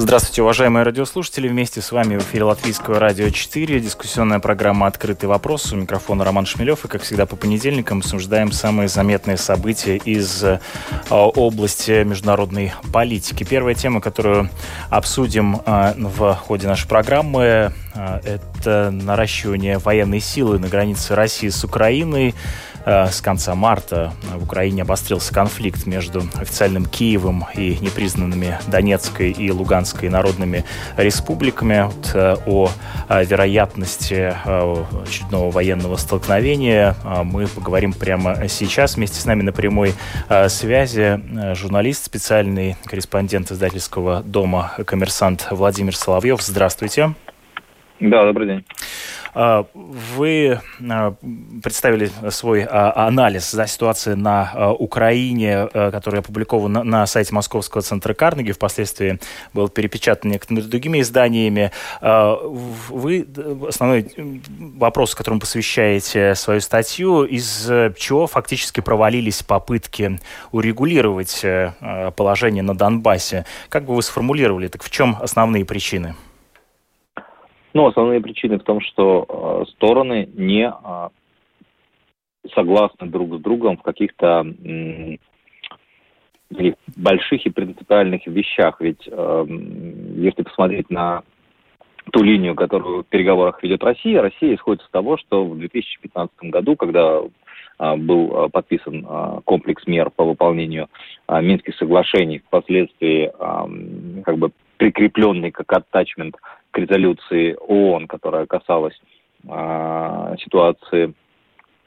Здравствуйте, уважаемые радиослушатели. Вместе с вами в эфире Латвийского радио 4. Дискуссионная программа «Открытый вопрос». У микрофона Роман Шмелев. И, как всегда, по понедельникам обсуждаем самые заметные события из э, области международной политики. Первая тема, которую обсудим э, в ходе нашей программы, э, это наращивание военной силы на границе России с Украиной. Э, с конца марта в Украине обострился конфликт между официальным Киевом и непризнанными Донецкой и Луганской народными республиками. Вот, э, о вероятности э, очередного военного столкновения мы поговорим прямо сейчас. Вместе с нами на прямой связи журналист, специальный корреспондент издательского дома «Коммерсант» Владимир Соловьев. Здравствуйте. Да, добрый день. А, вы а, представили свой а, анализ да, ситуации на Украине, который опубликован на сайте Московского центра Карнеги, впоследствии был перепечатан некоторыми другими изданиями. Вы основной вопрос, которому посвящаете свою статью, из чего фактически провалились попытки урегулировать положение на Донбассе. Как бы вы сформулировали, так в чем основные причины? Ну, основные причины в том, что э, стороны не э, согласны друг с другом в каких-то э, больших и принципиальных вещах. Ведь э, если посмотреть на ту линию, которую в переговорах ведет Россия, Россия исходит из того, что в 2015 году, когда э, был э, подписан э, комплекс мер по выполнению Минских соглашений, впоследствии как бы прикрепленный как аттачмент к резолюции ООН, которая касалась э, ситуации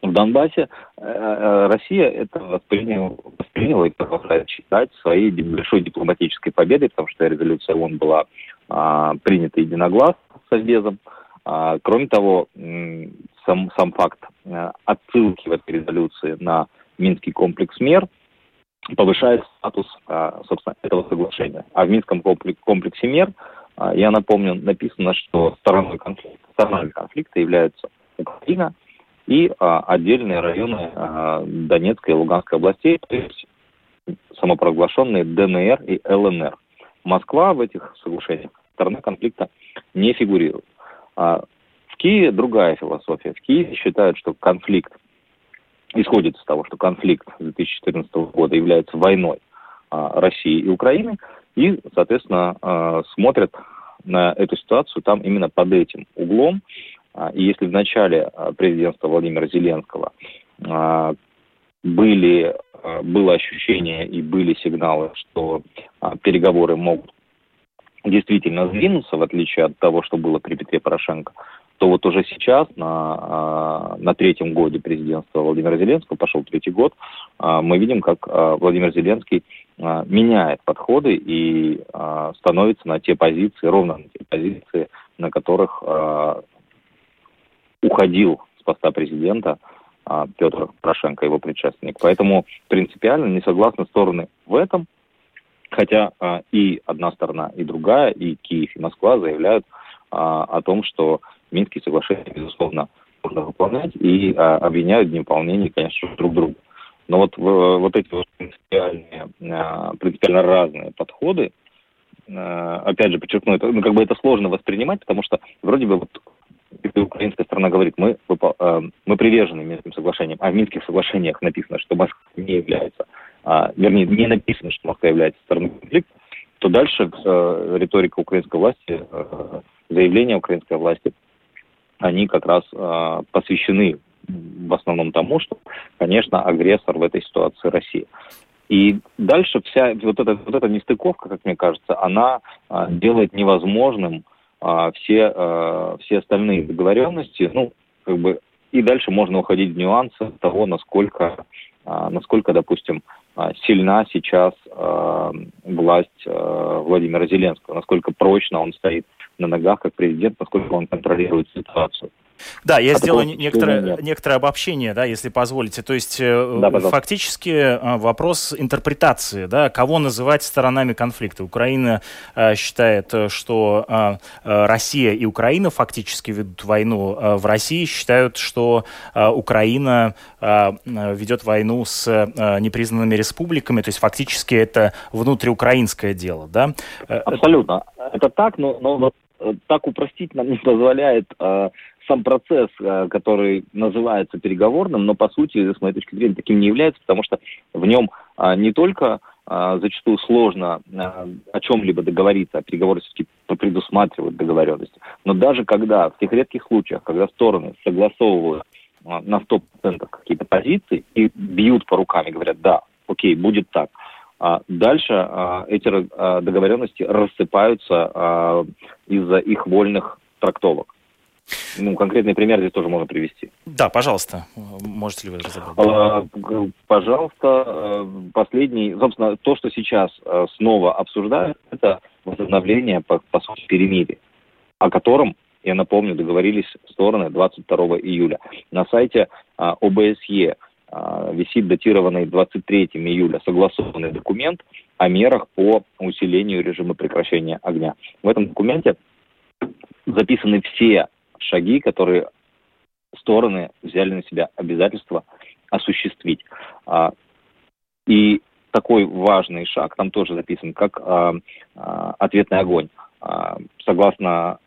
в Донбассе, э, э, Россия это восприняла, восприняла и продолжает считать своей большой дипломатической победой, потому что резолюция ООН была э, принята единогласно со Совбезом. Э, кроме того, сам, сам факт э, отсылки в этой резолюции на Минский комплекс мер повышает статус, э, собственно, этого соглашения. А в Минском комплексе мер а, я напомню, написано, что стороной конфликта, сторонами конфликта являются Украина и а, отдельные районы а, Донецкой и Луганской областей, то есть самопровозглашенные ДНР и ЛНР. Москва в этих соглашениях сторона конфликта не фигурирует. А, в Киеве другая философия. В Киеве считают, что конфликт исходит из того, что конфликт 2014 года является войной а, России и Украины, и, соответственно, а, смотрят на эту ситуацию там именно под этим углом. А, и если в начале а, президентства Владимира Зеленского а, были, было ощущение и были сигналы, что переговоры могут действительно сдвинуться, в отличие от того, что было при Петре Порошенко, то вот уже сейчас, на, на третьем годе президентства Владимира Зеленского, пошел третий год, мы видим, как Владимир Зеленский меняет подходы и становится на те позиции, ровно на те позиции, на которых уходил с поста президента Петр Порошенко, его предшественник. Поэтому принципиально не согласны стороны в этом, хотя и одна сторона, и другая, и Киев, и Москва заявляют о том, что Минские соглашения, безусловно, нужно выполнять и а, обвиняют в невыполнении, конечно, друг друга. Но вот, вот эти вот принципиальные, а, принципиально разные подходы, а, опять же, подчеркну, это, ну, как бы это сложно воспринимать, потому что вроде бы вот украинская сторона говорит, мы, а, мы привержены Минским соглашениям, а в Минских соглашениях написано, что Москва не является, а, вернее, не написано, что Москва является стороной конфликта, то дальше э, риторика украинской власти, э, заявления украинской власти они как раз э, посвящены в основном тому, что, конечно, агрессор в этой ситуации Россия. И дальше вся вот эта, вот эта нестыковка, как мне кажется, она э, делает невозможным э, все, э, все остальные договоренности. Ну, как бы, и дальше можно уходить в нюансы того, насколько, э, насколько допустим, сильна сейчас э, власть э, Владимира Зеленского, насколько прочно он стоит на ногах как президент, насколько он контролирует ситуацию. Да, я а сделаю некоторое, некоторое обобщение, да, если позволите. То есть э, да, фактически э, вопрос интерпретации, да, кого называть сторонами конфликта. Украина э, считает, что э, э, Россия и Украина фактически ведут войну. Э, в России считают, что э, Украина э, ведет войну с э, непризнанными республиками. То есть фактически это внутриукраинское дело, да? Абсолютно. Это так, но, но так упростить нам не позволяет э, сам процесс, э, который называется переговорным, но по сути, с моей точки зрения, таким не является, потому что в нем э, не только э, зачастую сложно э, о чем-либо договориться, а переговоры все-таки предусматривают договоренности, но даже когда, в тех редких случаях, когда стороны согласовывают э, на 100% какие-то позиции и бьют по рукам и говорят, да, окей, будет так, а дальше а, эти а, договоренности рассыпаются из-за их вольных трактовок. Ну, конкретный пример здесь тоже можно привести. Да, пожалуйста. Можете ли вы разобрать? Пожалуйста, последний, собственно, то, что сейчас снова обсуждают, это возобновление, по, по сути, перемирия, о котором, я напомню, договорились стороны 22 июля. На сайте ОБСЕ а, висит датированный 23 июля согласованный документ о мерах по усилению режима прекращения огня. В этом документе записаны все шаги, которые стороны взяли на себя обязательство осуществить. А, и такой важный шаг там тоже записан, как а, ответный огонь. Согласно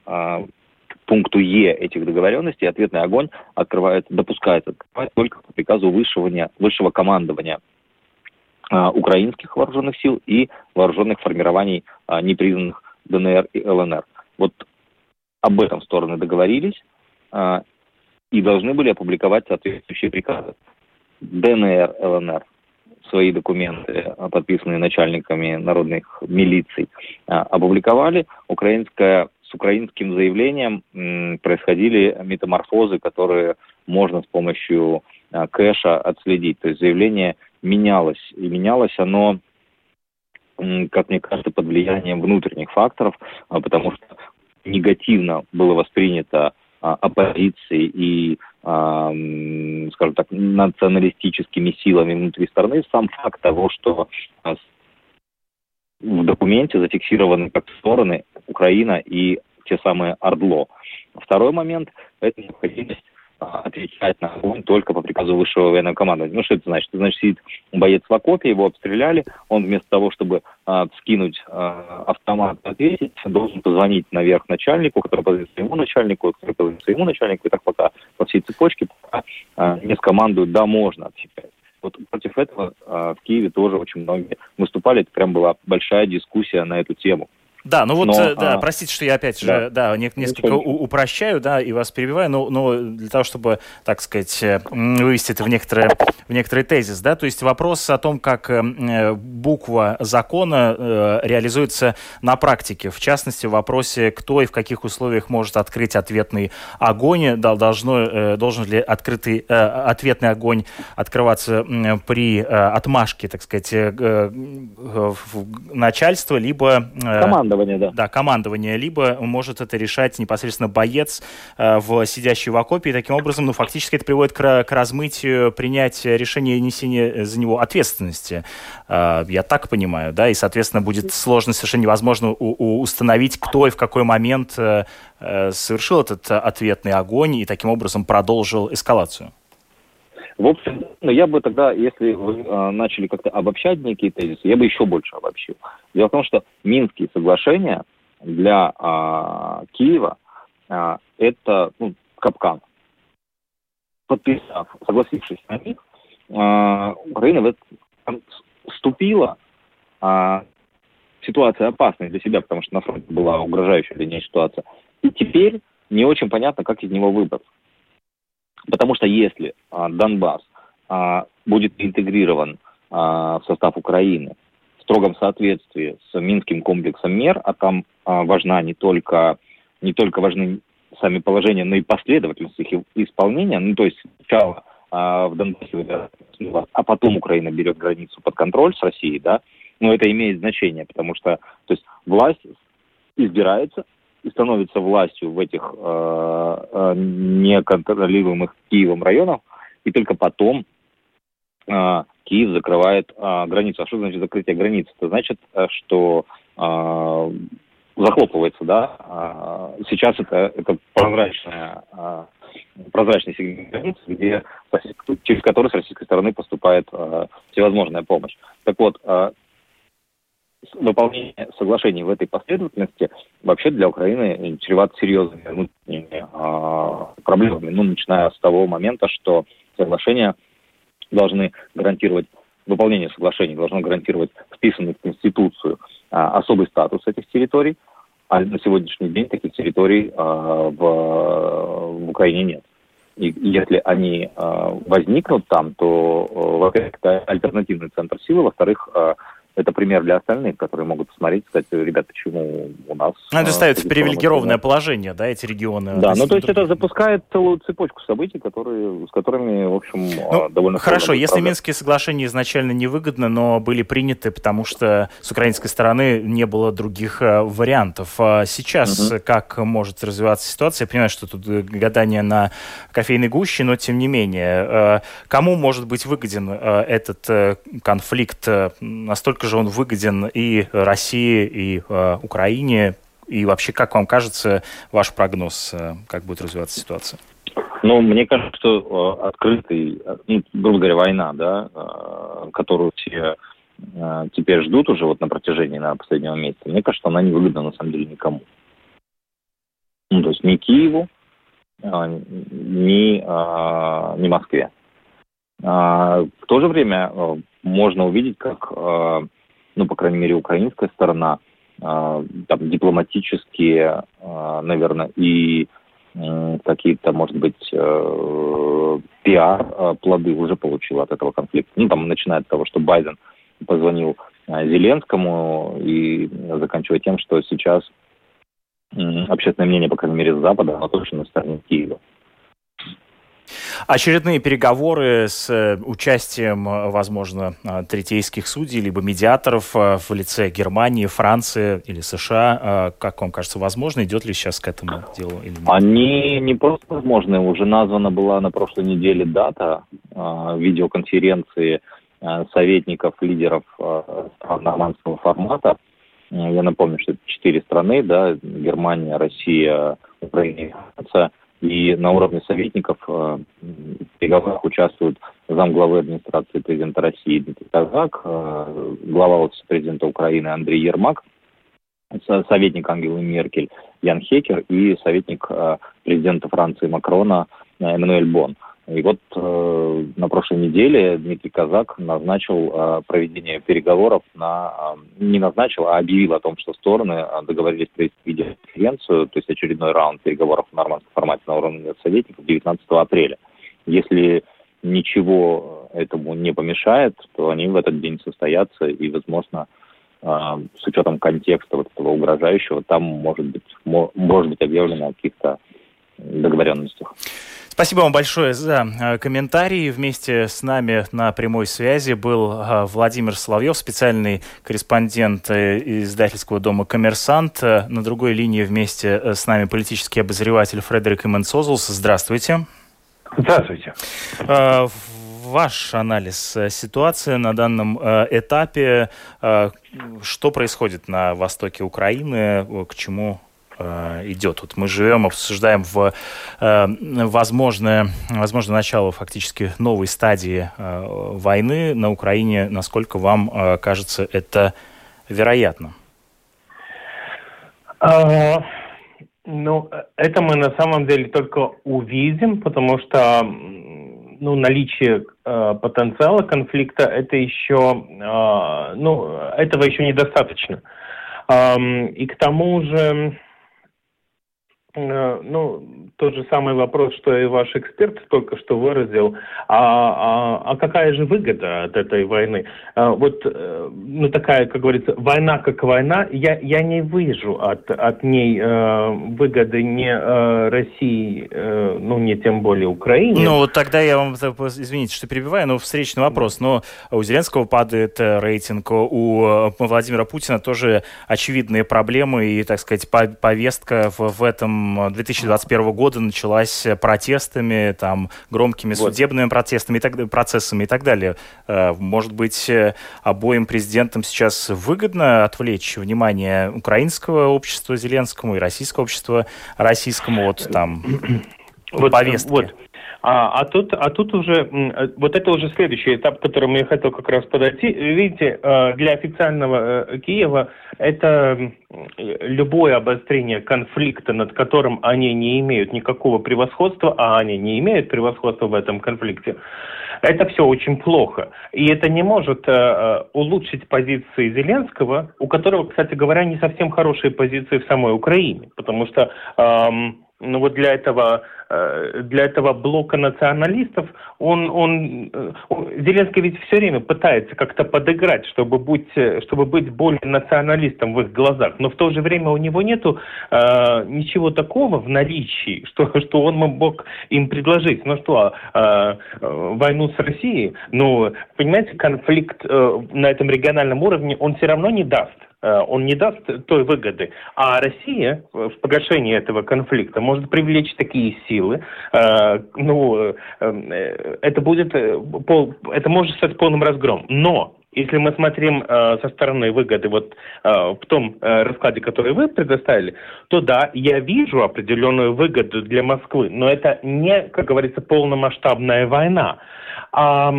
пункту Е этих договоренностей ответный огонь открывается, допускается открывать только по приказу высшего, высшего командования а, украинских вооруженных сил и вооруженных формирований а, непризнанных ДНР и ЛНР. Вот об этом стороны договорились а, и должны были опубликовать соответствующие приказы. ДНР, ЛНР свои документы, подписанные начальниками народных милиций, опубликовали. Украинская украинским заявлением происходили метаморфозы, которые можно с помощью а, кэша отследить. То есть заявление менялось, и менялось оно, как мне кажется, под влиянием внутренних факторов, а, потому что негативно было воспринято а, оппозицией и, скажем так, националистическими силами внутри страны сам факт того, что в документе зафиксированы как стороны Украина и те самые Ордло. Второй момент – это необходимость а, отвечать на огонь только по приказу высшего военного командования. Ну, что это значит? Это значит, сидит боец в окопе, его обстреляли, он вместо того, чтобы а, скинуть а, автомат ответить, должен позвонить наверх начальнику, который позвонит своему начальнику, который позвонит своему начальнику, и так пока по всей цепочке, пока а, не скомандуют, да, можно отвечать. Вот против этого а, в Киеве тоже очень многие выступали. Это прям была большая дискуссия на эту тему. Да, ну вот, но, э, да, а... простите, что я опять да. же, да, несколько ну, упрощаю, да, и вас перебиваю, но, но для того, чтобы, так сказать, э, вывести это в, некоторые, в некоторый тезис, да, то есть вопрос о том, как э, буква закона реализуется на практике, в частности, в вопросе, кто и в каких условиях может открыть ответный огонь, должно, должен ли открытый ответный огонь открываться при отмашке, так сказать, начальства, либо... Команда командование, да. Да, командование. Либо может это решать непосредственно боец, э, в, сидящий в окопе. И таким образом, ну, фактически это приводит к, к размытию принятия решения несения за него ответственности. Э, я так понимаю, да? И, соответственно, будет сложно, совершенно невозможно у, у, установить, кто и в какой момент э, э, совершил этот ответный огонь и таким образом продолжил эскалацию. В общем, ну, я бы тогда, если вы э, начали как-то обобщать некие тезисы, я бы еще больше обобщил. Дело в том, что Минские соглашения для э, Киева э, это ну, капкан. Подписав, согласившись на них, э, Украина в это вступила. Э, ситуация опасная для себя, потому что на фронте была угрожающая для нее ситуация. И теперь не очень понятно, как из него выбраться. Потому что если а, Донбасс а, будет интегрирован а, в состав Украины в строгом соответствии с Минским комплексом мер, а там а, важна не только, не только важны сами положения, но и последовательность их исполнения, ну то есть сначала а, в Донбассе, а потом Украина берет границу под контроль с Россией, да, но это имеет значение, потому что то есть власть избирается и становится властью в этих э, э, неконтролируемых Киевом районах, и только потом э, Киев закрывает э, границу. А что значит закрытие границы? Это значит, э, что э, захлопывается, да. Э, сейчас это, это прозрачная, прозрачный сегмент границы, где, через который с российской стороны поступает всевозможная помощь. Так вот, выполнение соглашений в этой последовательности вообще для Украины чревато серьезными внутренними э, проблемами. Ну, начиная с того момента, что соглашения должны гарантировать выполнение соглашений должно гарантировать вписанный в Конституцию а, особый статус этих территорий, а на сегодняшний день таких территорий а, в, в Украине нет. И если они а, возникнут там, то, во-первых, это альтернативный центр силы, во-вторых, а, это пример для остальных, которые могут посмотреть, кстати, ребят, почему у нас... Ну, это ставится в привилегированное положение, да, эти регионы? Да, ну то есть это запускает целую цепочку событий, которые, с которыми, в общем, ну, довольно... Хорошо, если Минские соглашения изначально невыгодны, но были приняты, потому что с украинской стороны не было других э, вариантов. А сейчас угу. как может развиваться ситуация? Я понимаю, что тут гадание на кофейной гуще, но тем не менее, э, кому может быть выгоден э, этот конфликт настолько насколько же он выгоден и России, и э, Украине? И вообще, как вам кажется, ваш прогноз, э, как будет развиваться ситуация? Ну, мне кажется, что э, открытый, ну, грубо говоря, война, да, э, которую все э, теперь ждут уже вот на протяжении на последнего месяца, мне кажется, она не выгодна на самом деле никому. Ну, то есть ни Киеву, э, ни, э, ни Москве. А, в то же время э, можно увидеть, как ну, по крайней мере, украинская сторона, э, там, дипломатические, э, наверное, и какие-то, может быть, э, пиар-плоды уже получила от этого конфликта. Ну, там, начиная от того, что Байден позвонил Зеленскому и заканчивая тем, что сейчас общественное мнение, по крайней мере, с Запада, оно точно на стороне Киева. Очередные переговоры с э, участием, э, возможно, э, третейских судей, либо медиаторов в лице Германии, Франции или США. Как вам кажется, возможно? Идет ли сейчас к этому делу? Или нет? Они не просто возможны. Уже названа была на прошлой неделе дата видеоконференции советников, лидеров стран нормандского формата. Я напомню, что это четыре страны, да, Германия, Россия, Украина и Франция – и на уровне советников э, в переговорах участвуют замглавы администрации президента России Дмитрий Казак, э, глава офиса президента Украины Андрей Ермак, советник Ангелы Меркель Ян Хекер и советник э, президента Франции Макрона Эммануэль Бон. И вот э, на прошлой неделе Дмитрий Казак назначил э, проведение переговоров на... Э, не назначил, а объявил о том, что стороны э, договорились провести видеоконференцию, то есть очередной раунд переговоров в нормандском формате на уровне советников 19 апреля. Если ничего этому не помешает, то они в этот день состоятся, и, возможно, э, с учетом контекста вот этого угрожающего, там может быть, может быть объявлено каких-то договоренностях. Спасибо вам большое за э, комментарии. Вместе с нами на прямой связи был э, Владимир Соловьев, специальный корреспондент э, издательского дома «Коммерсант». На другой линии вместе с нами политический обозреватель Фредерик Именсозулс. Здравствуйте. Здравствуйте. Ваш анализ ситуации на данном этапе. Что происходит на востоке Украины? К чему идет. Вот мы живем, обсуждаем в э, возможное, возможное начало фактически новой стадии э, войны на Украине. Насколько вам э, кажется это вероятно? А, ну, это мы на самом деле только увидим, потому что ну, наличие э, потенциала конфликта это еще, э, ну, этого еще недостаточно. Э, и к тому же Э, ну, тот же самый вопрос, что и ваш эксперт только что выразил. А, а, а какая же выгода от этой войны? А, вот, э, ну, такая, как говорится, война как война, я, я не вижу от, от ней э, выгоды не э, России, э, ну, не тем более Украине. Ну, вот тогда я вам, извините, что перебиваю, но встречный вопрос. Но у Зеленского падает рейтинг, у Владимира Путина тоже очевидные проблемы и, так сказать, повестка в, в этом 2021 года началась протестами, там, громкими вот. судебными протестами и так, процессами и так далее. Э, может быть, э, обоим президентам сейчас выгодно отвлечь внимание украинского общества Зеленскому и российского общества российскому от там вот, повестки? Вот. А, а, тут, а тут уже, э, вот это уже следующий этап, к которому я хотел как раз подойти. Видите, э, для официального э, Киева это любое обострение конфликта, над которым они не имеют никакого превосходства, а они не имеют превосходства в этом конфликте, это все очень плохо. И это не может э, улучшить позиции Зеленского, у которого, кстати говоря, не совсем хорошие позиции в самой Украине, потому что эм, ну вот для этого Э, для этого блока националистов, он, он, э, он, Зеленский ведь все время пытается как-то подыграть, чтобы быть, чтобы быть более националистом в их глазах, но в то же время у него нету э, ничего такого в наличии, что, что он мог им предложить. Ну что, э, э, войну с Россией, ну, понимаете, конфликт э, на этом региональном уровне он все равно не даст. Э, он не даст той выгоды. А Россия в погашении этого конфликта может привлечь такие силы, э, ну, э, это будет, это может стать полным разгром. Но если мы смотрим э, со стороны выгоды вот э, в том э, раскладе, который вы предоставили, то да, я вижу определенную выгоду для Москвы, но это не, как говорится, полномасштабная война. А,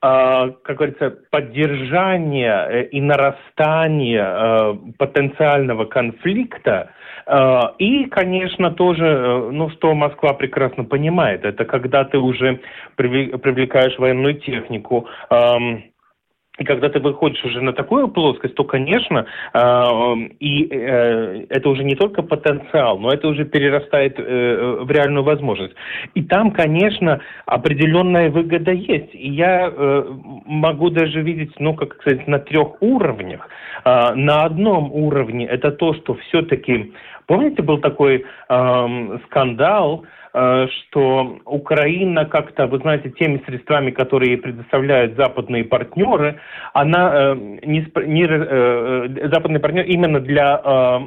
как говорится, поддержание э, и нарастание э, потенциального конфликта. Э, и, конечно, тоже, ну, что Москва прекрасно понимает, это когда ты уже привлекаешь военную технику, и когда ты выходишь уже на такую плоскость, то, конечно, э, и э, это уже не только потенциал, но это уже перерастает э, в реальную возможность. И там, конечно, определенная выгода есть. И я э, могу даже видеть, ну, как сказать, на трех уровнях. Э, на одном уровне это то, что все-таки, помните, был такой э, скандал, Э, что Украина как-то, вы знаете, теми средствами, которые предоставляют западные партнеры, она э, не, не э, западный партнер именно для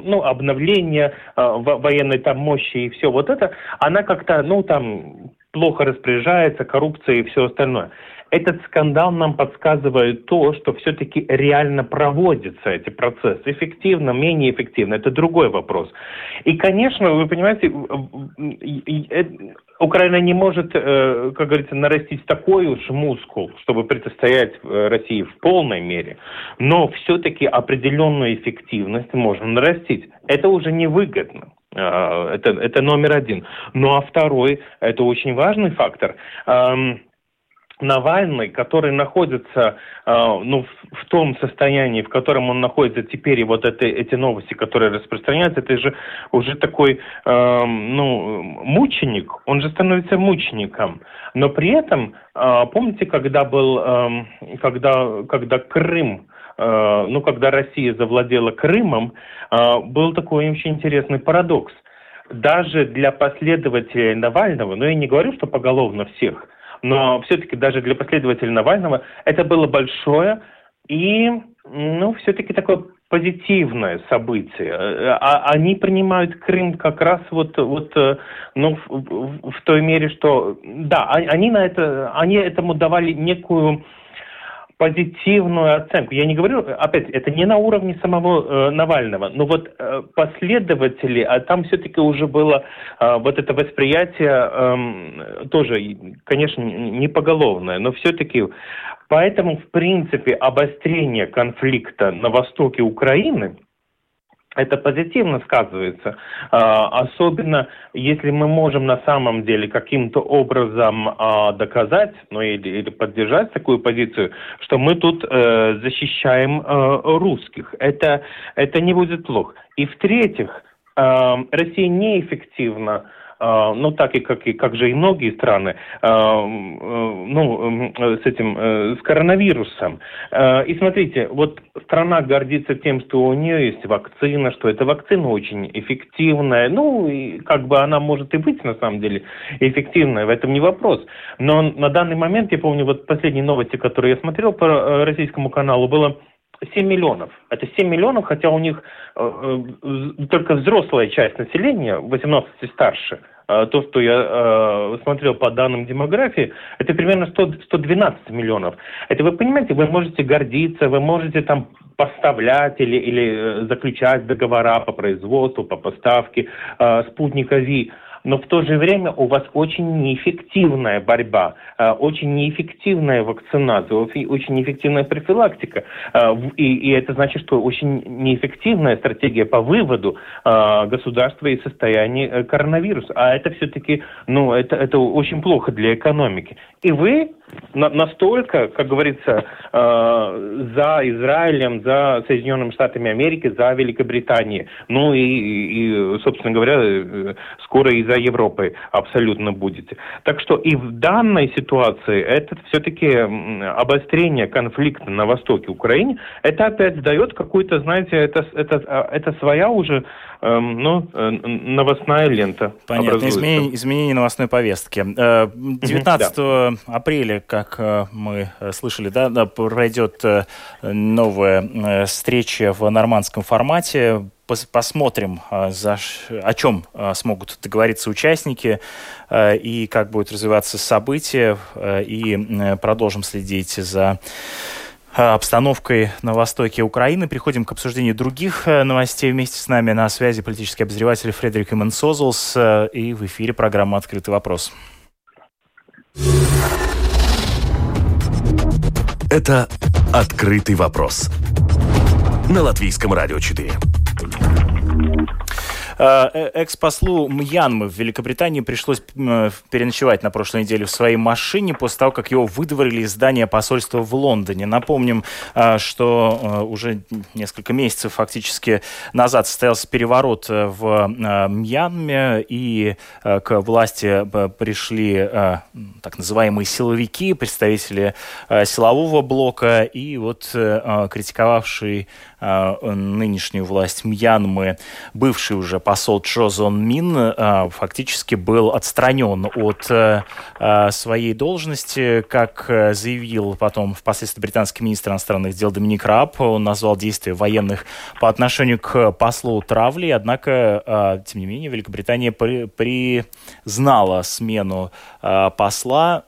ну, обновления военной там мощи и все вот это, она как-то, ну там плохо распоряжается, коррупция и все остальное этот скандал нам подсказывает то, что все-таки реально проводятся эти процессы. Эффективно, менее эффективно, это другой вопрос. И, конечно, вы понимаете, э, Украина не может, э, как говорится, нарастить такой уж мускул, чтобы противостоять э, России в полной мере, но все-таки определенную эффективность можно нарастить. Это уже невыгодно. Это, это номер один. Ну а второй, это очень важный фактор. Навальный, который находится э, ну, в, в том состоянии, в котором он находится теперь, и вот это, эти новости, которые распространяются, это же уже такой э, ну, мученик, он же становится мучеником. Но при этом, э, помните, когда был, э, когда, когда Крым э, ну, когда Россия завладела Крымом, э, был такой очень интересный парадокс. Даже для последователей Навального, ну, я не говорю, что поголовно всех, но все-таки даже для последователей Навального это было большое и, ну, все-таки такое позитивное событие. А они принимают Крым как раз вот, вот ну, в, в той мере, что, да, они на это, они этому давали некую позитивную оценку. Я не говорю, опять, это не на уровне самого э, Навального, но вот э, последователи, а там все-таки уже было э, вот это восприятие э, тоже, конечно, не поголовное, но все-таки поэтому, в принципе, обострение конфликта на востоке Украины – это позитивно сказывается, а, особенно если мы можем на самом деле каким-то образом а, доказать, ну или, или поддержать такую позицию, что мы тут э, защищаем э, русских. Это, это не будет плохо. И в-третьих, Россия неэффективна ну, так и как, и как же и многие страны, а, ну, с этим, э, с коронавирусом. А, и смотрите, вот страна гордится тем, что у нее есть вакцина, что эта вакцина очень эффективная, ну, и как бы она может и быть, на самом деле, эффективная, в этом не вопрос. Но на данный момент, я помню, вот последние новости, которые я смотрел по э, российскому каналу, было 7 миллионов. Это 7 миллионов, хотя у них э, э, только взрослая часть населения, 18 и старше. Э, то, что я э, смотрел по данным демографии, это примерно 100, 112 миллионов. Это вы понимаете, вы можете гордиться, вы можете там поставлять или, или э, заключать договора по производству, по поставке э, спутника ВИ но в то же время у вас очень неэффективная борьба, э, очень неэффективная вакцинация, очень неэффективная профилактика. Э, и, и это значит, что очень неэффективная стратегия по выводу э, государства из состояния коронавируса. А это все-таки, ну, это, это очень плохо для экономики. И вы настолько, как говорится, за Израилем, за Соединенными Штатами Америки, за Великобританией. Ну и, и собственно говоря, скоро и за Европой абсолютно будете. Так что и в данной ситуации это все-таки обострение конфликта на востоке Украины, это опять дает какую-то, знаете, это, это, а, это своя уже эм, ну, э, новостная лента. Понятно. Изменение, изменение новостной повестки. 19 э, апреля, как э, мы слышали, да, пройдет новая встреча в нормандском формате посмотрим, а, за, о чем а, смогут договориться участники а, и как будут развиваться события. И продолжим следить за обстановкой на востоке Украины. Приходим к обсуждению других новостей. Вместе с нами на связи политический обозреватель Фредерик Именсозлс и в эфире программа «Открытый вопрос». Это «Открытый вопрос» на Латвийском радио 4. Э, э, экс-послу Мьянмы в Великобритании пришлось переночевать на прошлой неделе в своей машине после того, как его выдворили из здания посольства в Лондоне. Напомним, э, что уже несколько месяцев фактически назад состоялся переворот в Мьянме, и к власти пришли так называемые силовики, представители силового блока, и вот критиковавший нынешнюю власть Мьянмы, бывший уже посол Чжо Зон Мин э, фактически был отстранен от э, своей должности, как заявил потом впоследствии британский министр иностранных дел Доминик Раб. Он назвал действия военных по отношению к послу травли, однако, тем не менее, Великобритания при, признала смену посла.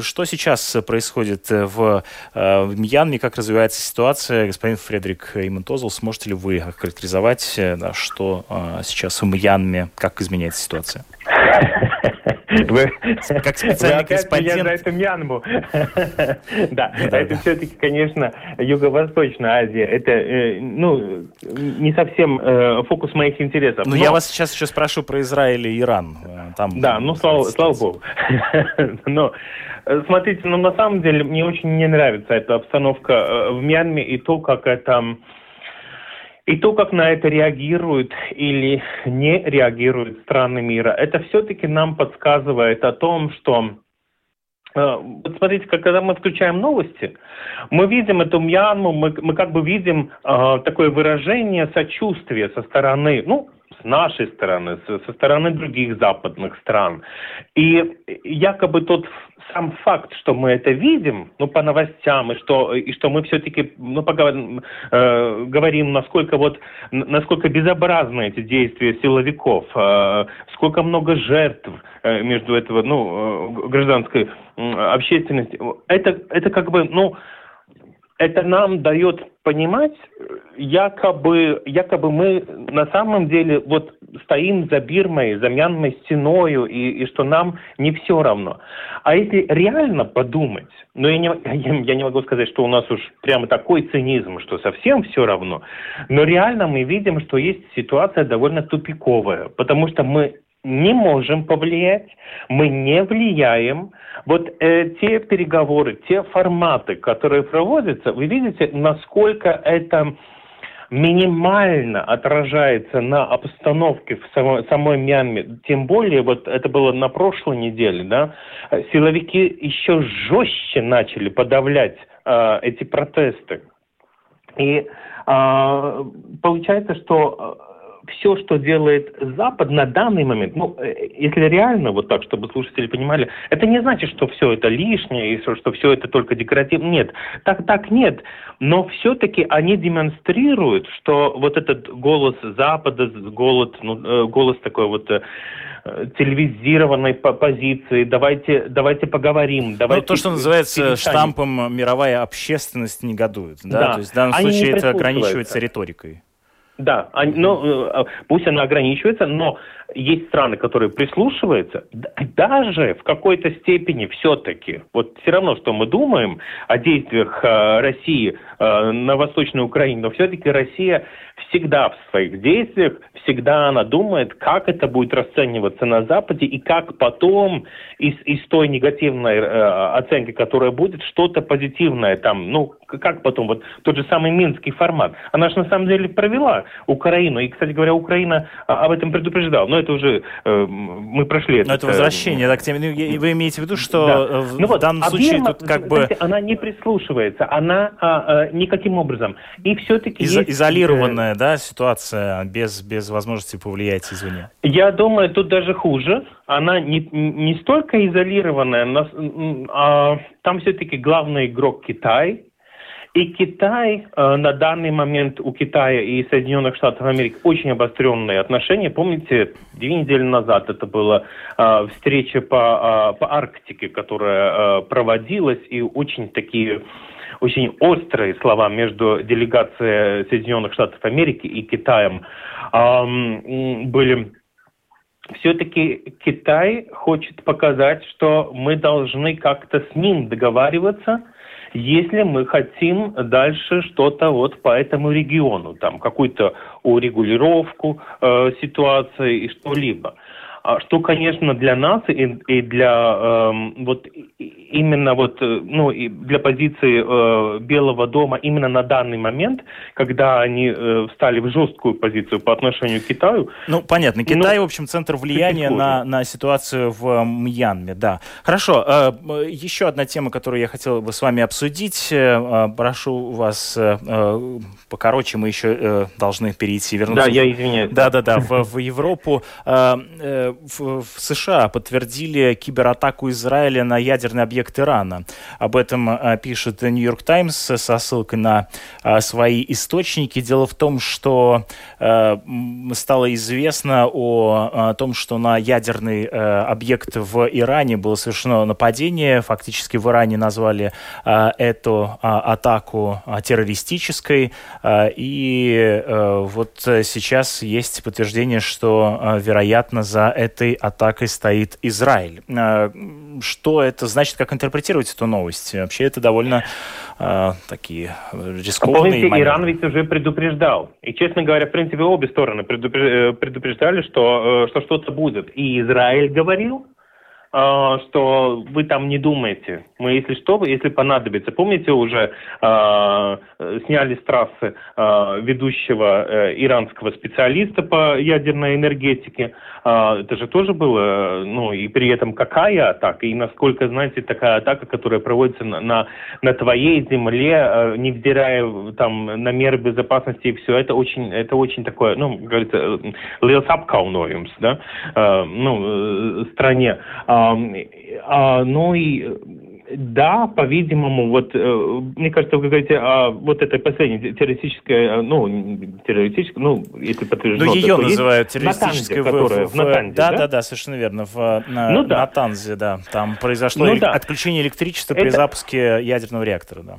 Что сейчас происходит в Мьянме, как развивается ситуация? Господин Фредерик Иментозл, сможете ли вы охарактеризовать, что сейчас в Мьянме? Как изменяется ситуация? Вы, как специальный корреспондент. за эту Мьянму. да, это все-таки, конечно, Юго-Восточная Азия. Это, э, ну, не совсем э, фокус моих интересов. Ну, я вас сейчас еще спрошу про Израиль и Иран. Э, там, да, ну, слава, слава богу. Но, смотрите, ну, на самом деле, мне очень не нравится эта обстановка в Мьянме и то, как это и то, как на это реагируют или не реагируют страны мира, это все-таки нам подсказывает о том, что э, вот смотрите, когда мы включаем новости, мы видим эту Мьянму, мы, мы как бы видим э, такое выражение сочувствия со стороны, ну, с нашей стороны, со, стороны других западных стран. И якобы тот сам факт, что мы это видим, ну, по новостям, и что, и что мы все-таки, ну, поговорим, э, говорим, насколько вот, насколько безобразны эти действия силовиков, э, сколько много жертв э, между этого, ну, э, гражданской э, общественности. Это, это как бы, ну, это нам дает понимать, якобы, якобы мы на самом деле вот стоим за Бирмой, за Мьянмой стеною, и, и что нам не все равно. А если реально подумать, ну я не, я, я не могу сказать, что у нас уж прямо такой цинизм, что совсем все равно, но реально мы видим, что есть ситуация довольно тупиковая, потому что мы не можем повлиять, мы не влияем. Вот э, те переговоры, те форматы, которые проводятся, вы видите, насколько это минимально отражается на обстановке в самой, самой Мьянме. Тем более, вот это было на прошлой неделе, да, силовики еще жестче начали подавлять э, эти протесты. И э, получается, что все, что делает Запад на данный момент, ну, э, если реально, вот так, чтобы слушатели понимали, это не значит, что все это лишнее, и что, все это только декоративно. Нет, так, так нет. Но все-таки они демонстрируют, что вот этот голос Запада, голос, ну, э, голос такой вот э, телевизированной позиции, давайте, давайте поговорим. Давайте ну, то, что называется штампом мировая общественность негодует. Да? Да. То есть в данном Они случае это ограничивается риторикой. Да, они, ну, пусть она ограничивается, но есть страны, которые прислушиваются, даже в какой-то степени все-таки. Вот все равно, что мы думаем о действиях э, России на Восточной Украине, но все-таки Россия всегда в своих действиях, всегда она думает, как это будет расцениваться на Западе и как потом из, из той негативной э, оценки, которая будет, что-то позитивное там, ну, как потом, вот тот же самый минский формат. Она же на самом деле провела Украину, и, кстати говоря, Украина об этом предупреждала, но это уже э, мы прошли это. Но это возвращение, да, к теме. Ну, вы имеете в виду, что да. в, ну, вот, данном а случае тут как бы... Она не прислушивается, она а, а, никаким образом. И все-таки Из, есть... Изолированная, да, ситуация, без, без возможности повлиять извне? Я думаю, тут даже хуже. Она не, не столько изолированная, а там все-таки главный игрок Китай, и Китай, э, на данный момент у Китая и Соединенных Штатов Америки очень обостренные отношения. Помните, две недели назад это была э, встреча по, э, по Арктике, которая проводилась, и очень такие очень острые слова между делегацией Соединенных Штатов Америки и Китаем были все-таки Китай хочет показать, что мы должны как-то с ним договариваться, если мы хотим дальше что-то вот по этому региону, там какую-то урегулировку э, ситуации и что-либо. А что, конечно, для нас и, и для э, вот именно вот э, ну и для позиции э, Белого дома именно на данный момент, когда они э, встали в жесткую позицию по отношению к Китаю. Ну понятно, Китай, ну, в общем, центр влияния на на ситуацию в Мьянме, да. Хорошо, э, еще одна тема, которую я хотел бы с вами обсудить. Э, прошу вас э, э, покороче, мы еще э, должны перейти, вернуться. Да, я извиняюсь. Да, да, да, в, в Европу. Э, э, в, в США подтвердили кибератаку Израиля на ядерный объект Ирана. Об этом а, пишет Нью-Йорк Таймс со ссылкой на а, свои источники. Дело в том, что а, стало известно о том, что на ядерный объект в Иране было совершено нападение. Фактически в Иране назвали эту атаку террористической. И вот сейчас есть подтверждение, что, вероятно, за этой атакой стоит Израиль. Э, что это значит, как интерпретировать эту новость? Вообще это довольно э, такие рискованные Помните, Иран ведь уже предупреждал. И, честно говоря, в принципе, обе стороны э, предупреждали, что, э, что что-то будет. И Израиль говорил, а, что вы там не думаете. Мы, если что, если понадобится. Помните, уже э, сняли с трассы э, ведущего э, иранского специалиста по ядерной энергетике. Э, это же тоже было, ну, и при этом какая атака, и насколько, знаете, такая атака, которая проводится на, на, на твоей земле, э, невзирая там на меры безопасности и все, это очень, это очень такое, ну, говорится, лилсапкауноймс, да, э, ну, э, стране. Э, а, ну и да, по-видимому, вот э, мне кажется, вы говорите о вот этой последней террористической, э, ну, террористической, ну, если подтверждено. Ну, ее называют террористической Натанзе, в, которая, в, в, Натанзе, да, да, да, да, совершенно верно, в на, ну, да. Натанзе, да, там произошло ну, да. отключение электричества Это... при запуске ядерного реактора, да.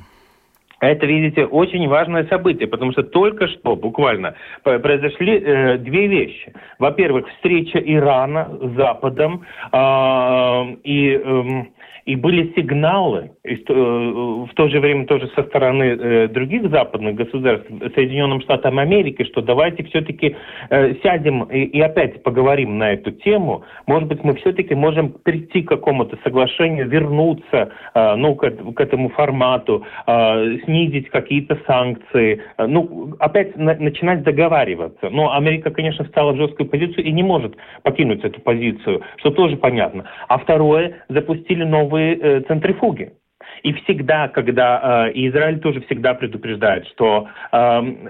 Это, видите, очень важное событие, потому что только что буквально произошли э, две вещи. Во-первых, встреча Ирана с Западом э, и э, и были сигналы, и в то же время тоже со стороны других западных государств, Соединенным Штатам Америки, что давайте все-таки сядем и, опять поговорим на эту тему. Может быть, мы все-таки можем прийти к какому-то соглашению, вернуться ну, к, этому формату, снизить какие-то санкции, ну, опять на, начинать договариваться. Но Америка, конечно, встала в жесткую позицию и не может покинуть эту позицию, что тоже понятно. А второе, запустили новые э, центрифуги. И всегда, когда э, Израиль тоже всегда предупреждает, что э,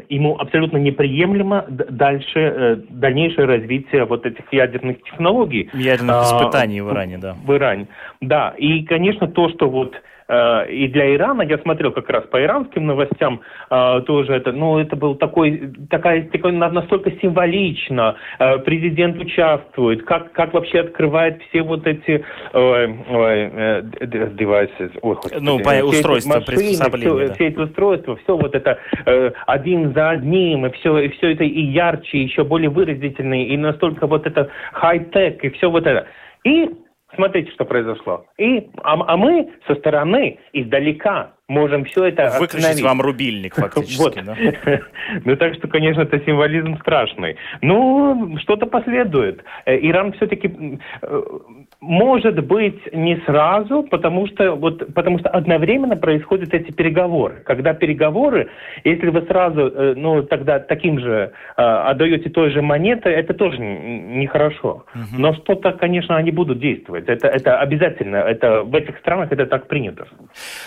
ему абсолютно неприемлемо дальше э, дальнейшее развитие вот этих ядерных технологий. Ядерных э, испытаний в Иране, да. В Иране, да. И, конечно, то, что вот Э, и для Ирана, я смотрел как раз по иранским новостям э, тоже это, ну, это был такой, такая, такой настолько символично, э, президент участвует, как, как вообще открывает все вот эти девайсы, ну, по устройства, приспособления, все, все эти устройства, все вот это один за одним, и все, и все это и ярче, и еще более выразительно, и настолько вот это хай-тек, и все вот это. И смотрите, что произошло. И, а, а мы со стороны, издалека, можем все это Выключить остановить. вам рубильник фактически, вот. да? ну, так что, конечно, это символизм страшный. Ну, что-то последует. Э, Иран все-таки э, может быть не сразу, потому что, вот, потому что одновременно происходят эти переговоры. Когда переговоры, если вы сразу, э, ну, тогда таким же отдаете той же монеты, это тоже нехорошо. Угу. Но что-то, конечно, они будут действовать. Это, это обязательно. Это, в этих странах это так принято.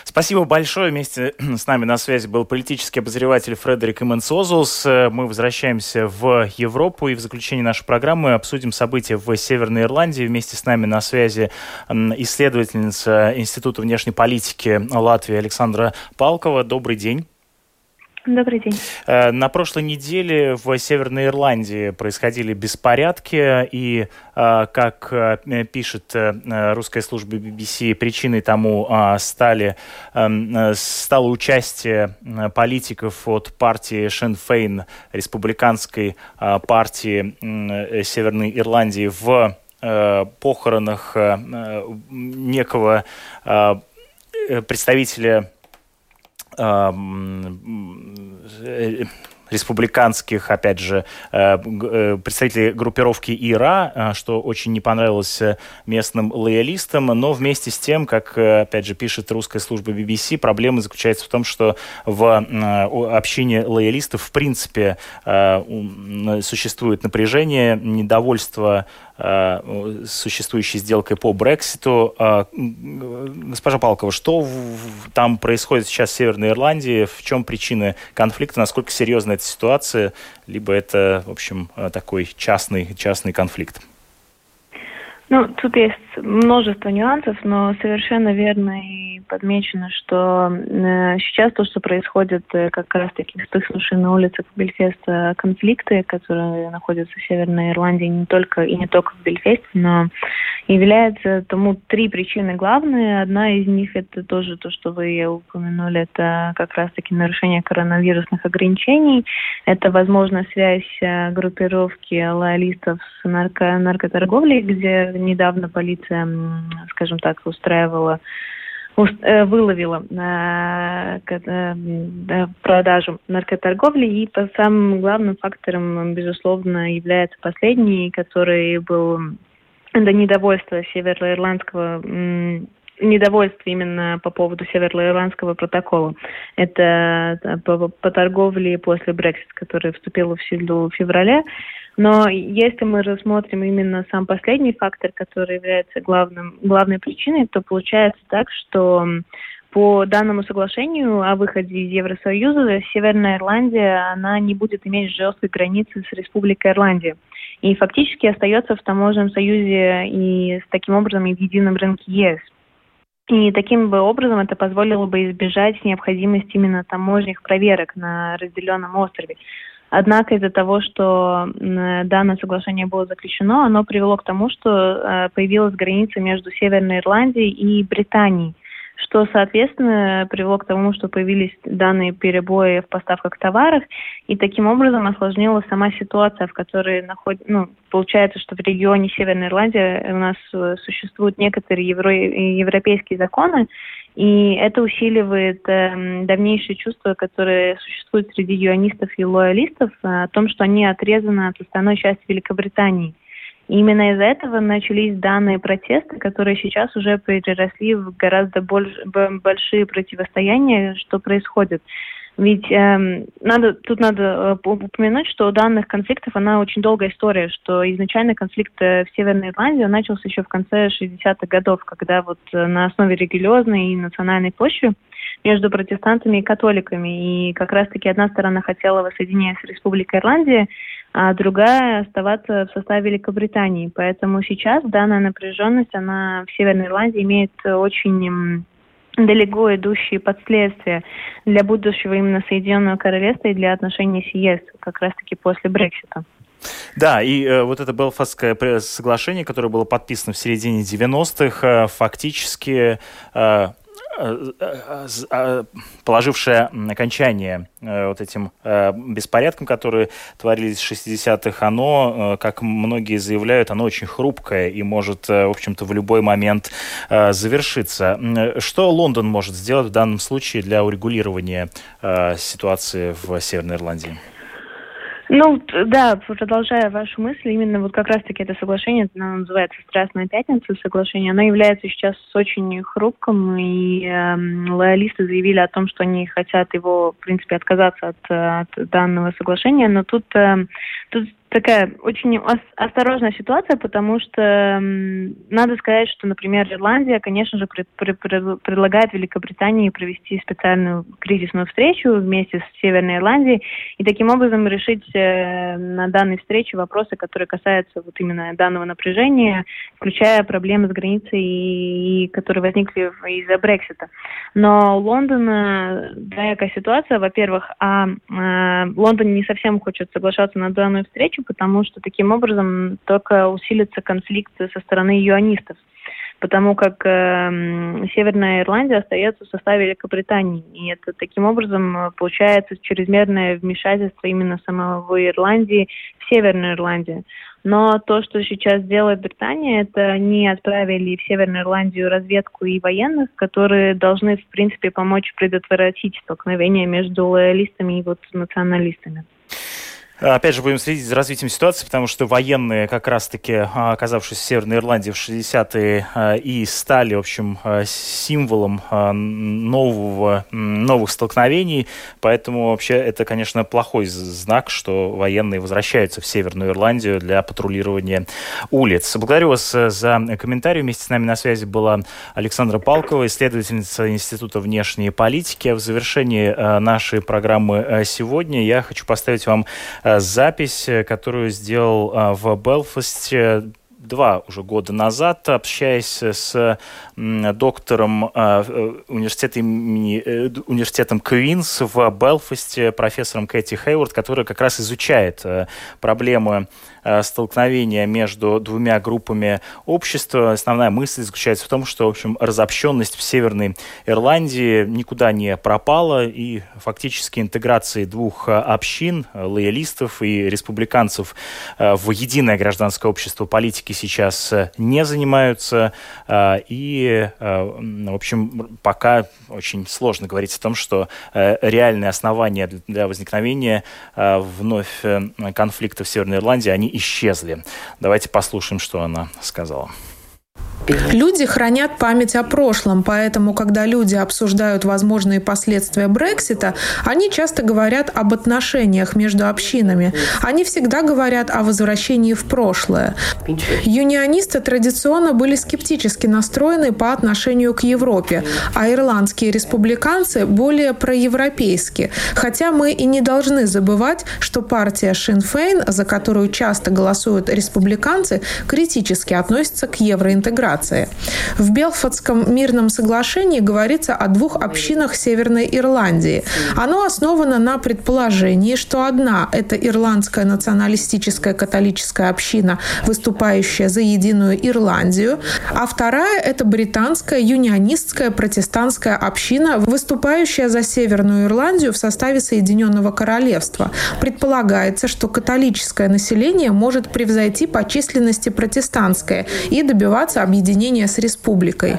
Спасибо большое большое. Вместе с нами на связи был политический обозреватель Фредерик Именсозулс. Мы возвращаемся в Европу и в заключение нашей программы обсудим события в Северной Ирландии. Вместе с нами на связи исследовательница Института внешней политики Латвии Александра Палкова. Добрый день. Добрый день. Э, на прошлой неделе в Северной Ирландии происходили беспорядки, и, э, как э, пишет русская служба BBC, причиной тому стали, эм, стало участие политиков от партии Шенфейн, республиканской партии Северной Ирландии, в похоронах некого представителя республиканских, опять же, э, э, представителей группировки ИРА, э, что очень не понравилось местным лоялистам, но вместе с тем, как, опять же, пишет русская служба BBC, проблема заключается в том, что в общине лоялистов, в принципе, существует напряжение, недовольство Э, существующей сделкой по Брекситу. Э, госпожа Палкова, что там происходит сейчас в Северной Ирландии? В чем причины конфликта? Насколько серьезна эта ситуация? Либо это, в общем, э, такой частный, частный конфликт? Ну, тут есть множество нюансов, но совершенно верно и подмечено, что э, сейчас то, что происходит э, как раз-таки вспыхнувшие на улицах Бельфеста конфликты, которые находятся в Северной Ирландии не только и не только в Бельфесте, но является тому три причины главные. Одна из них это тоже то, что вы упомянули, это как раз-таки нарушение коронавирусных ограничений, это возможно связь э, группировки лоялистов с нарко наркоторговлей, где недавно полиция, скажем так, устраивала э, выловила э, э, продажу наркоторговли. И по самым главным фактором, безусловно, является последний, который был до недовольства североирландского недовольство именно по поводу североирландского протокола. Это по, по торговле после Брексит, который вступил в силу в феврале. Но если мы рассмотрим именно сам последний фактор, который является главным, главной причиной, то получается так, что по данному соглашению о выходе из Евросоюза Северная Ирландия она не будет иметь жесткой границы с Республикой Ирландия. И фактически остается в таможенном союзе и с таким образом и в едином рынке ЕС. И таким бы образом это позволило бы избежать необходимости именно таможенных проверок на разделенном острове. Однако из-за того, что данное соглашение было заключено, оно привело к тому, что э, появилась граница между Северной Ирландией и Британией. Что, соответственно, привело к тому, что появились данные перебои в поставках товаров, и таким образом осложнилась сама ситуация, в которой находится, ну, получается, что в регионе Северной Ирландии у нас э, существуют некоторые евро... европейские законы, и это усиливает э, давнейшие чувства, которые существуют среди юанистов и лоялистов, э, о том, что они отрезаны от остальной части Великобритании. И именно из-за этого начались данные протесты, которые сейчас уже переросли в гораздо больше, большие противостояния, что происходит. Ведь э, надо, тут надо э, упомянуть, что у данных конфликтов она очень долгая история, что изначально конфликт э, в Северной Ирландии начался еще в конце 60-х годов, когда вот э, на основе религиозной и национальной почвы между протестантами и католиками. И как раз-таки одна сторона хотела воссоединения с Республикой Ирландия, а другая оставаться в составе Великобритании. Поэтому сейчас данная напряженность, она в Северной Ирландии имеет очень далеко идущие последствия для будущего именно Соединенного Королевства и для отношений с ЕС, как раз-таки после Брексита. Да, и э, вот это Белфастское соглашение, которое было подписано в середине 90-х, э, фактически э, положившая окончание э, вот этим э, беспорядкам, которые творились в 60-х, оно, э, как многие заявляют, оно очень хрупкое и может, в общем-то, в любой момент завершиться. Что Лондон может сделать в данном случае для урегулирования ситуации в Северной Ирландии? Ну, да, продолжая вашу мысль, именно вот как раз-таки это соглашение, оно называется «Страстная пятница» соглашение, оно является сейчас очень хрупким, и э, лоялисты заявили о том, что они хотят его, в принципе, отказаться от, от данного соглашения, но тут, э, тут такая очень осторожная ситуация, потому что надо сказать, что, например, Ирландия, конечно же, пред, пред, пред, предлагает Великобритании провести специальную кризисную встречу вместе с Северной Ирландией и таким образом решить э, на данной встрече вопросы, которые касаются вот именно данного напряжения, включая проблемы с границей, и, и которые возникли из-за Брексита. Но у Лондона такая ситуация, во-первых, а, а Лондон не совсем хочет соглашаться на данную встречу, потому что таким образом только усилится конфликт со стороны юанистов потому как э, Северная Ирландия остается в составе Великобритании. И это таким образом э, получается чрезмерное вмешательство именно самого Ирландии в Северную Ирландию. Но то, что сейчас делает Британия, это они отправили в Северную Ирландию разведку и военных, которые должны, в принципе, помочь предотвратить столкновение между лоялистами и вот националистами. Опять же, будем следить за развитием ситуации, потому что военные, как раз-таки а, оказавшись в Северной Ирландии в 60-е, а, и стали, в общем, а, символом нового, новых столкновений. Поэтому вообще это, конечно, плохой знак, что военные возвращаются в Северную Ирландию для патрулирования улиц. Благодарю вас э, за комментарий. Вместе с нами на связи была Александра Палкова, исследовательница Института внешней политики. В завершении э, нашей программы э, сегодня я хочу поставить вам запись, э, которую сделал э, в Белфасте два уже года назад, общаясь с доктором университета имени, университетом Квинс в Белфасте, профессором Кэти Хейворд, который как раз изучает проблемы Э, столкновения между двумя группами общества. Основная мысль заключается в том, что, в общем, разобщенность в Северной Ирландии никуда не пропала, и фактически интеграции двух э, общин, э, лоялистов и республиканцев, в единое гражданское общество политики сейчас не занимаются, и, в общем, пока очень сложно говорить о том, что реальные основания для возникновения вновь конфликта в Северной Ирландии, они исчезли. Давайте послушаем, что она сказала. Люди хранят память о прошлом, поэтому, когда люди обсуждают возможные последствия Брексита, они часто говорят об отношениях между общинами. Они всегда говорят о возвращении в прошлое. Юнионисты традиционно были скептически настроены по отношению к Европе, а ирландские республиканцы более проевропейски. Хотя мы и не должны забывать, что партия Шин Фейн, за которую часто голосуют республиканцы, критически относится к евроинтеграции сегрегации. В Белфордском мирном соглашении говорится о двух общинах Северной Ирландии. Оно основано на предположении, что одна – это ирландская националистическая католическая община, выступающая за единую Ирландию, а вторая – это британская юнионистская протестантская община, выступающая за Северную Ирландию в составе Соединенного Королевства. Предполагается, что католическое население может превзойти по численности протестантское и добиваться объединения с республикой.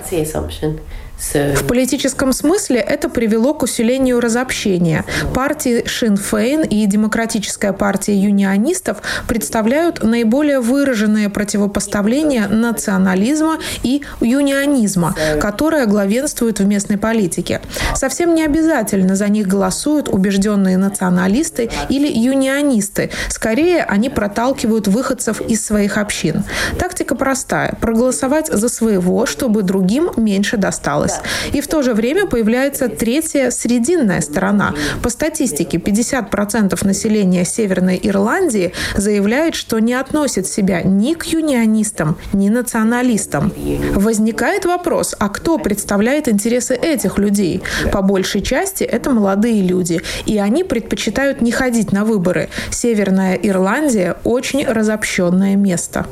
В политическом смысле это привело к усилению разобщения. Партии Шинфейн и Демократическая партия юнионистов представляют наиболее выраженное противопоставление национализма и юнионизма, которое главенствует в местной политике. Совсем не обязательно за них голосуют убежденные националисты или юнионисты. Скорее, они проталкивают выходцев из своих общин. Тактика простая – проголосовать за своего, чтобы другим меньше досталось осталось. И в то же время появляется третья срединная сторона. По статистике, 50% населения Северной Ирландии заявляет, что не относит себя ни к юнионистам, ни националистам. Возникает вопрос, а кто представляет интересы этих людей? По большей части это молодые люди, и они предпочитают не ходить на выборы. Северная Ирландия – очень разобщенное место.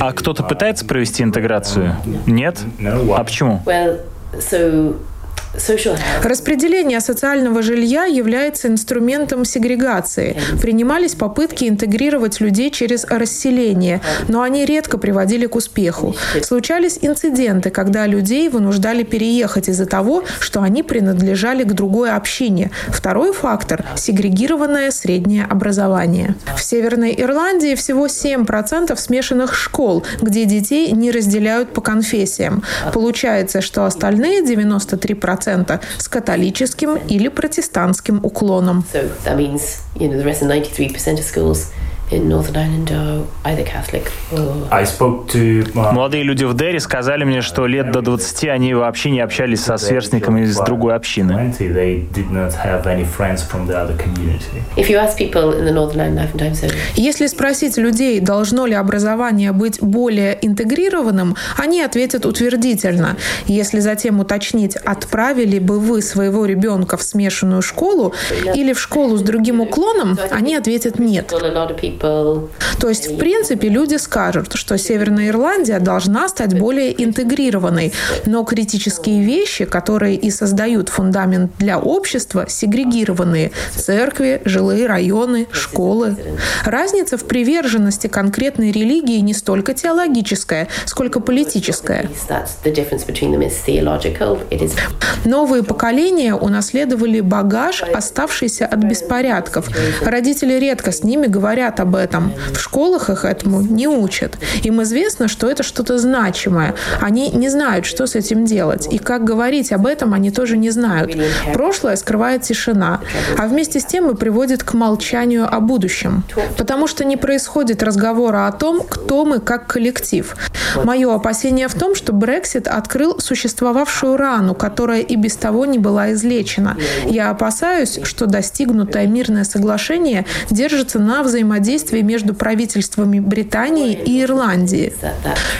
А кто-то пытается провести интеграцию? Нет? А почему? Распределение социального жилья является инструментом сегрегации. Принимались попытки интегрировать людей через расселение, но они редко приводили к успеху. Случались инциденты, когда людей вынуждали переехать из-за того, что они принадлежали к другой общине. Второй фактор – сегрегированное среднее образование. В Северной Ирландии всего 7% смешанных школ, где детей не разделяют по конфессиям. Получается, что остальные 93% процента с католическим или протестантским уклоном. So that means, you know, the rest of 93% of schools Молодые люди в Дерри сказали мне, что лет до 20 они вообще не общались со сверстниками из другой общины. Если спросить людей, должно ли образование быть более интегрированным, они ответят утвердительно. Если затем уточнить, отправили бы вы своего ребенка в смешанную школу или в школу с другим уклоном, они ответят нет. То есть, в принципе, люди скажут, что Северная Ирландия должна стать более интегрированной, но критические вещи, которые и создают фундамент для общества, сегрегированные – церкви, жилые районы, школы. Разница в приверженности конкретной религии не столько теологическая, сколько политическая. Новые поколения унаследовали багаж, оставшийся от беспорядков. Родители редко с ними говорят об этом. В школах их этому не учат. Им известно, что это что-то значимое. Они не знают, что с этим делать. И как говорить об этом, они тоже не знают. Прошлое скрывает тишина, а вместе с тем и приводит к молчанию о будущем. Потому что не происходит разговора о том, кто мы как коллектив. Мое опасение в том, что Брексит открыл существовавшую рану, которая и без того не была излечена. Я опасаюсь, что достигнутое мирное соглашение держится на взаимодействии между правительствами Британии и Ирландии.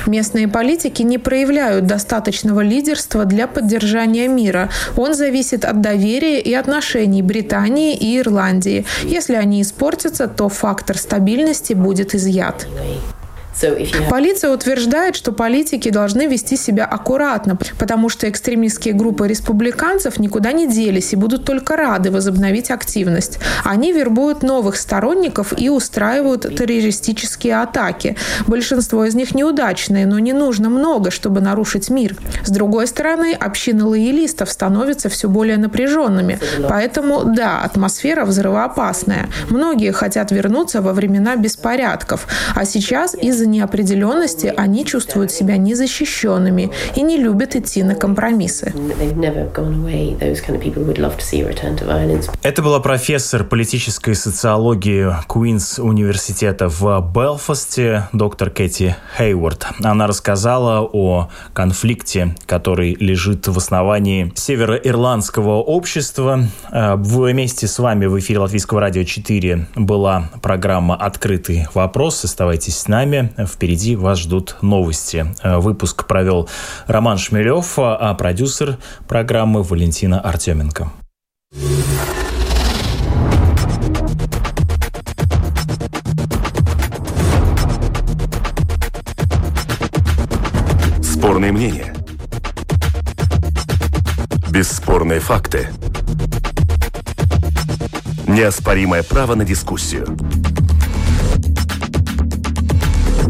Местные политики не проявляют достаточного лидерства для поддержания мира. Он зависит от доверия и отношений Британии и Ирландии. Если они испортятся, то фактор стабильности будет изъят. Полиция утверждает, что политики должны вести себя аккуратно, потому что экстремистские группы республиканцев никуда не делись и будут только рады возобновить активность. Они вербуют новых сторонников и устраивают террористические атаки. Большинство из них неудачные, но не нужно много, чтобы нарушить мир. С другой стороны, общины лоялистов становятся все более напряженными. Поэтому, да, атмосфера взрывоопасная. Многие хотят вернуться во времена беспорядков, а сейчас из-за из-за неопределенности они чувствуют себя незащищенными и не любят идти на компромиссы. Это была профессор политической социологии Куинс университета в Белфасте, доктор Кэти Хейворд. Она рассказала о конфликте, который лежит в основании североирландского общества. Э, вместе с вами в эфире Латвийского радио 4 была программа «Открытый вопрос». Оставайтесь с нами. Впереди вас ждут новости. Э, выпуск провел Роман Шмелев, а продюсер программы Валентина Артеменко. Спорные мнения. Бесспорные факты. Неоспоримое право на дискуссию.